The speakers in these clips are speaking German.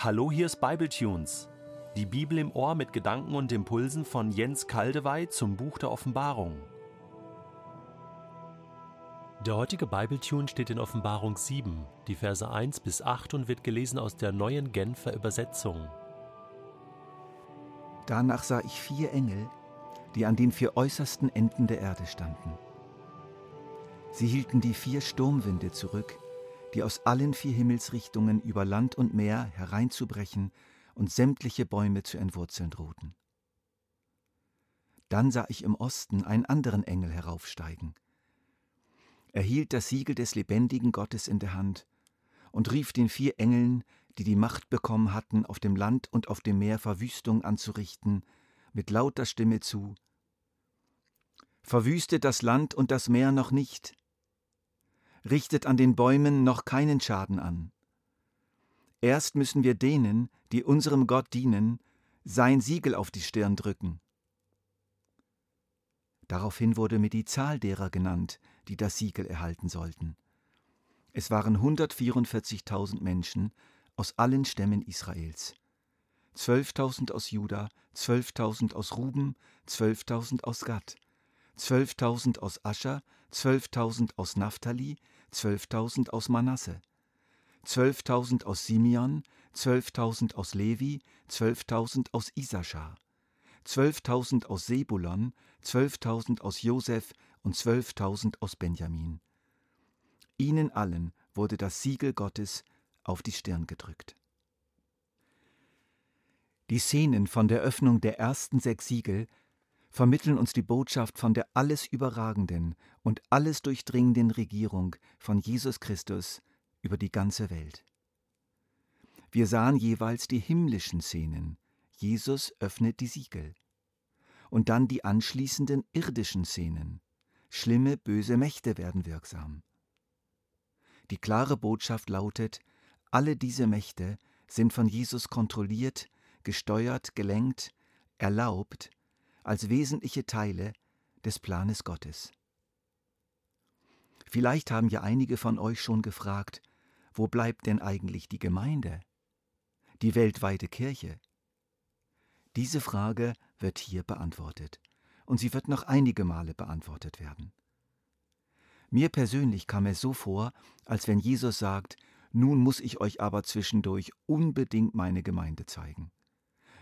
Hallo, hier ist Bibletunes. Die Bibel im Ohr mit Gedanken und Impulsen von Jens Kaldewey zum Buch der Offenbarung. Der heutige Bibletune steht in Offenbarung 7, die Verse 1 bis 8 und wird gelesen aus der neuen Genfer Übersetzung. Danach sah ich vier Engel, die an den vier äußersten Enden der Erde standen. Sie hielten die vier Sturmwinde zurück, die aus allen vier Himmelsrichtungen über Land und Meer hereinzubrechen und sämtliche Bäume zu entwurzeln drohten. Dann sah ich im Osten einen anderen Engel heraufsteigen. Er hielt das Siegel des lebendigen Gottes in der Hand und rief den vier Engeln, die die Macht bekommen hatten, auf dem Land und auf dem Meer Verwüstung anzurichten, mit lauter Stimme zu. Verwüstet das Land und das Meer noch nicht, richtet an den Bäumen noch keinen Schaden an. Erst müssen wir denen, die unserem Gott dienen, sein Siegel auf die Stirn drücken. Daraufhin wurde mir die Zahl derer genannt, die das Siegel erhalten sollten. Es waren 144.000 Menschen aus allen Stämmen Israels. 12.000 aus Juda, 12.000 aus Ruben, 12.000 aus Gad, 12.000 aus Ascher, 12.000 aus Naphtali, 12.000 aus Manasse, 12.000 aus Simeon, 12.000 aus Levi, 12.000 aus Isaschar, 12.000 aus Sebulon, 12.000 aus Josef und 12.000 aus Benjamin. Ihnen allen wurde das Siegel Gottes auf die Stirn gedrückt. Die Szenen von der Öffnung der ersten sechs Siegel vermitteln uns die Botschaft von der alles überragenden und alles durchdringenden Regierung von Jesus Christus über die ganze Welt. Wir sahen jeweils die himmlischen Szenen. Jesus öffnet die Siegel. Und dann die anschließenden irdischen Szenen. Schlimme, böse Mächte werden wirksam. Die klare Botschaft lautet, alle diese Mächte sind von Jesus kontrolliert, gesteuert, gelenkt, erlaubt als wesentliche Teile des Planes Gottes. Vielleicht haben ja einige von euch schon gefragt, wo bleibt denn eigentlich die Gemeinde, die weltweite Kirche? Diese Frage wird hier beantwortet und sie wird noch einige Male beantwortet werden. Mir persönlich kam es so vor, als wenn Jesus sagt, nun muss ich euch aber zwischendurch unbedingt meine Gemeinde zeigen.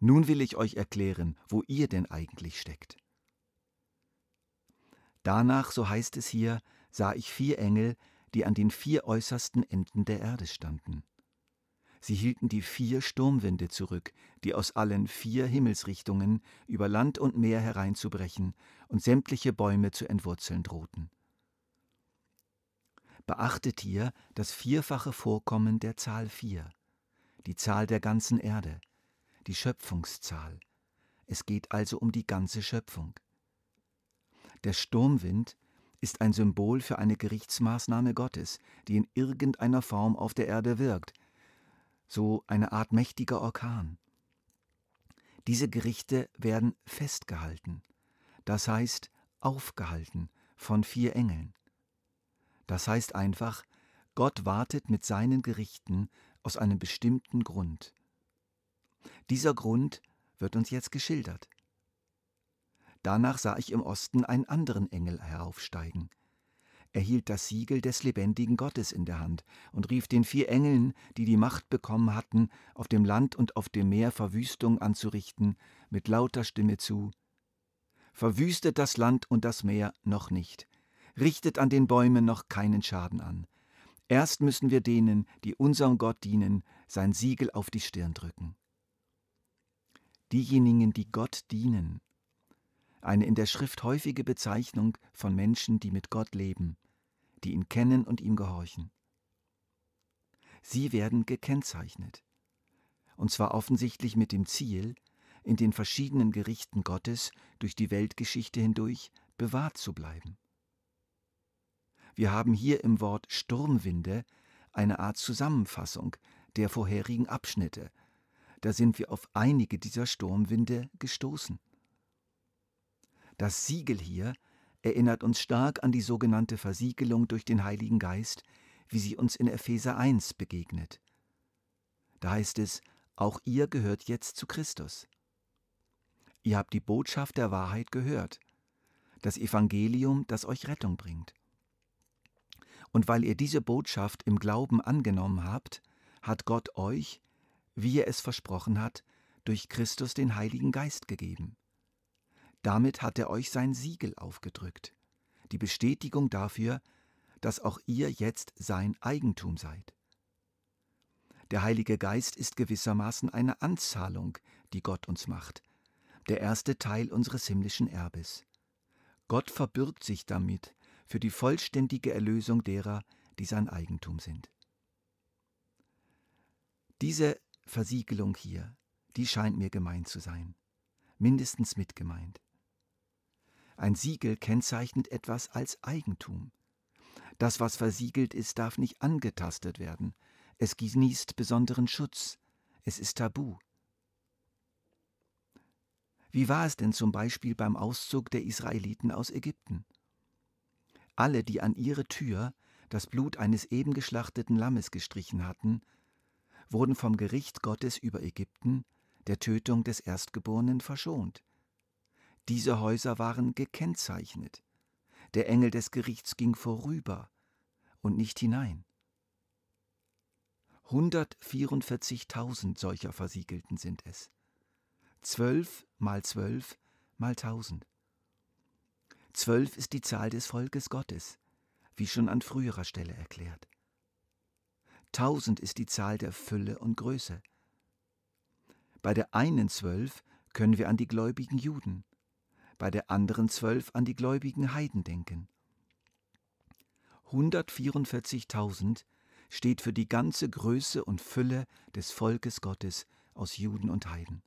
Nun will ich euch erklären, wo ihr denn eigentlich steckt. Danach, so heißt es hier, sah ich vier Engel, die an den vier äußersten Enden der Erde standen. Sie hielten die vier Sturmwinde zurück, die aus allen vier Himmelsrichtungen über Land und Meer hereinzubrechen und sämtliche Bäume zu entwurzeln drohten. Beachtet hier das vierfache Vorkommen der Zahl vier, die Zahl der ganzen Erde, die Schöpfungszahl. Es geht also um die ganze Schöpfung. Der Sturmwind ist ein Symbol für eine Gerichtsmaßnahme Gottes, die in irgendeiner Form auf der Erde wirkt, so eine Art mächtiger Orkan. Diese Gerichte werden festgehalten, das heißt aufgehalten von vier Engeln. Das heißt einfach, Gott wartet mit seinen Gerichten aus einem bestimmten Grund. Dieser Grund wird uns jetzt geschildert. Danach sah ich im Osten einen anderen Engel heraufsteigen. Er hielt das Siegel des lebendigen Gottes in der Hand und rief den vier Engeln, die die Macht bekommen hatten, auf dem Land und auf dem Meer Verwüstung anzurichten, mit lauter Stimme zu. Verwüstet das Land und das Meer noch nicht, richtet an den Bäumen noch keinen Schaden an. Erst müssen wir denen, die unserem Gott dienen, sein Siegel auf die Stirn drücken diejenigen, die Gott dienen. Eine in der Schrift häufige Bezeichnung von Menschen, die mit Gott leben, die ihn kennen und ihm gehorchen. Sie werden gekennzeichnet, und zwar offensichtlich mit dem Ziel, in den verschiedenen Gerichten Gottes durch die Weltgeschichte hindurch bewahrt zu bleiben. Wir haben hier im Wort Sturmwinde eine Art Zusammenfassung der vorherigen Abschnitte, da sind wir auf einige dieser Sturmwinde gestoßen. Das Siegel hier erinnert uns stark an die sogenannte Versiegelung durch den Heiligen Geist, wie sie uns in Epheser 1 begegnet. Da heißt es, auch ihr gehört jetzt zu Christus. Ihr habt die Botschaft der Wahrheit gehört, das Evangelium, das euch Rettung bringt. Und weil ihr diese Botschaft im Glauben angenommen habt, hat Gott euch, wie er es versprochen hat, durch Christus den Heiligen Geist gegeben. Damit hat er euch sein Siegel aufgedrückt, die Bestätigung dafür, dass auch ihr jetzt sein Eigentum seid. Der Heilige Geist ist gewissermaßen eine Anzahlung, die Gott uns macht, der erste Teil unseres himmlischen Erbes. Gott verbürgt sich damit für die vollständige Erlösung derer, die sein Eigentum sind. Diese Versiegelung hier, die scheint mir gemeint zu sein, mindestens mitgemeint. Ein Siegel kennzeichnet etwas als Eigentum. Das, was versiegelt ist, darf nicht angetastet werden, es genießt besonderen Schutz. Es ist tabu. Wie war es denn zum Beispiel beim Auszug der Israeliten aus Ägypten? Alle, die an ihre Tür das Blut eines eben geschlachteten Lammes gestrichen hatten, wurden vom Gericht Gottes über Ägypten, der Tötung des Erstgeborenen, verschont. Diese Häuser waren gekennzeichnet. Der Engel des Gerichts ging vorüber und nicht hinein. 144.000 solcher Versiegelten sind es. Zwölf mal zwölf mal tausend. Zwölf ist die Zahl des Volkes Gottes, wie schon an früherer Stelle erklärt. Tausend ist die Zahl der Fülle und Größe. Bei der einen zwölf können wir an die gläubigen Juden, bei der anderen zwölf an die gläubigen Heiden denken. 144.000 steht für die ganze Größe und Fülle des Volkes Gottes aus Juden und Heiden.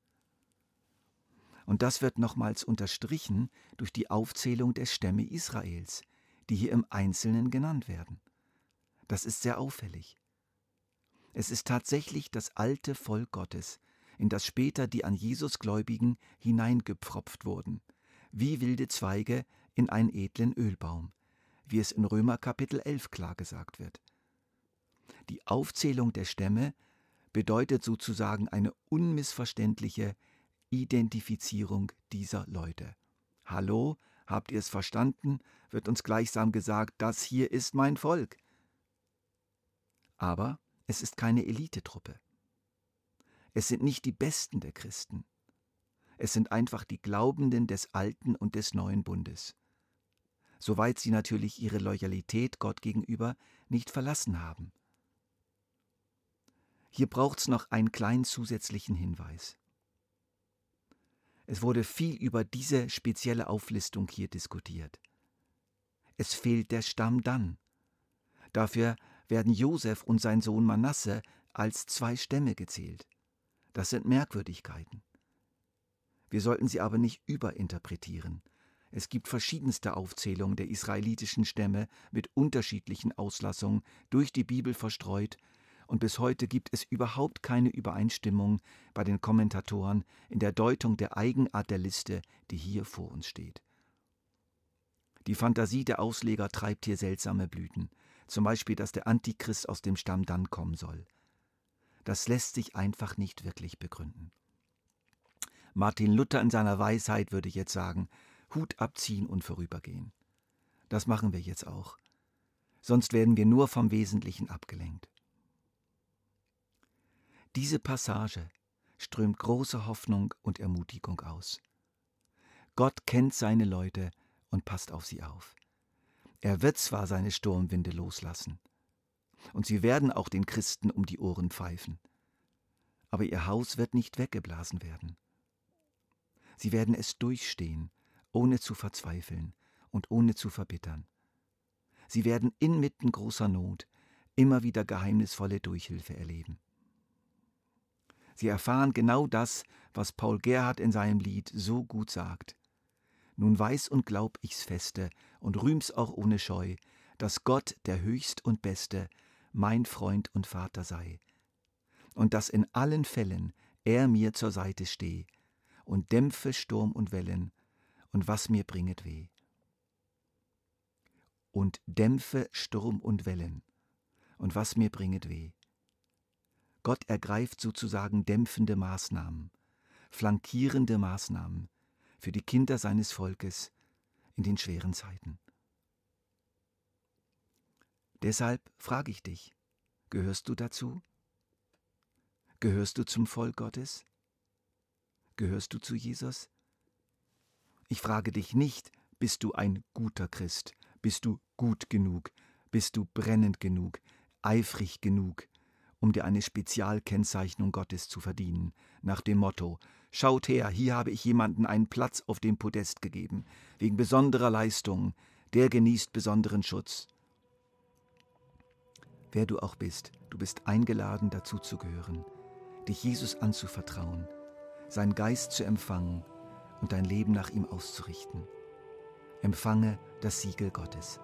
Und das wird nochmals unterstrichen durch die Aufzählung der Stämme Israels, die hier im Einzelnen genannt werden. Das ist sehr auffällig. Es ist tatsächlich das alte Volk Gottes, in das später die an Jesus Gläubigen hineingepfropft wurden, wie wilde Zweige in einen edlen Ölbaum, wie es in Römer Kapitel 11 klar gesagt wird. Die Aufzählung der Stämme bedeutet sozusagen eine unmissverständliche Identifizierung dieser Leute. Hallo, habt ihr es verstanden? wird uns gleichsam gesagt, das hier ist mein Volk. Aber es ist keine Elitetruppe. Es sind nicht die Besten der Christen. Es sind einfach die Glaubenden des alten und des neuen Bundes. Soweit sie natürlich ihre Loyalität Gott gegenüber nicht verlassen haben. Hier braucht es noch einen kleinen zusätzlichen Hinweis. Es wurde viel über diese spezielle Auflistung hier diskutiert. Es fehlt der Stamm dann. Dafür werden Josef und sein Sohn Manasse als zwei Stämme gezählt. Das sind Merkwürdigkeiten. Wir sollten sie aber nicht überinterpretieren. Es gibt verschiedenste Aufzählungen der israelitischen Stämme mit unterschiedlichen Auslassungen durch die Bibel verstreut und bis heute gibt es überhaupt keine Übereinstimmung bei den Kommentatoren in der Deutung der Eigenart der Liste, die hier vor uns steht. Die Fantasie der Ausleger treibt hier seltsame Blüten, zum Beispiel, dass der Antichrist aus dem Stamm dann kommen soll. Das lässt sich einfach nicht wirklich begründen. Martin Luther in seiner Weisheit würde jetzt sagen, Hut abziehen und vorübergehen. Das machen wir jetzt auch. Sonst werden wir nur vom Wesentlichen abgelenkt. Diese Passage strömt große Hoffnung und Ermutigung aus. Gott kennt seine Leute und passt auf sie auf. Er wird zwar seine Sturmwinde loslassen, und sie werden auch den Christen um die Ohren pfeifen, aber ihr Haus wird nicht weggeblasen werden. Sie werden es durchstehen, ohne zu verzweifeln und ohne zu verbittern. Sie werden inmitten großer Not immer wieder geheimnisvolle Durchhilfe erleben. Sie erfahren genau das, was Paul Gerhard in seinem Lied so gut sagt. Nun weiß und glaub ich's feste und rühm's auch ohne Scheu, dass Gott, der Höchst und Beste, mein Freund und Vater sei. Und dass in allen Fällen er mir zur Seite steh und dämpfe Sturm und Wellen und was mir bringet weh. Und dämpfe Sturm und Wellen und was mir bringet weh. Gott ergreift sozusagen dämpfende Maßnahmen, flankierende Maßnahmen für die Kinder seines Volkes in den schweren Zeiten. Deshalb frage ich dich, gehörst du dazu? Gehörst du zum Volk Gottes? Gehörst du zu Jesus? Ich frage dich nicht, bist du ein guter Christ? Bist du gut genug? Bist du brennend genug? Eifrig genug? um dir eine Spezialkennzeichnung Gottes zu verdienen, nach dem Motto Schaut her, hier habe ich jemanden einen Platz auf dem Podest gegeben, wegen besonderer Leistung, der genießt besonderen Schutz. Wer du auch bist, du bist eingeladen, dazuzugehören, dich Jesus anzuvertrauen, seinen Geist zu empfangen und dein Leben nach ihm auszurichten. Empfange das Siegel Gottes.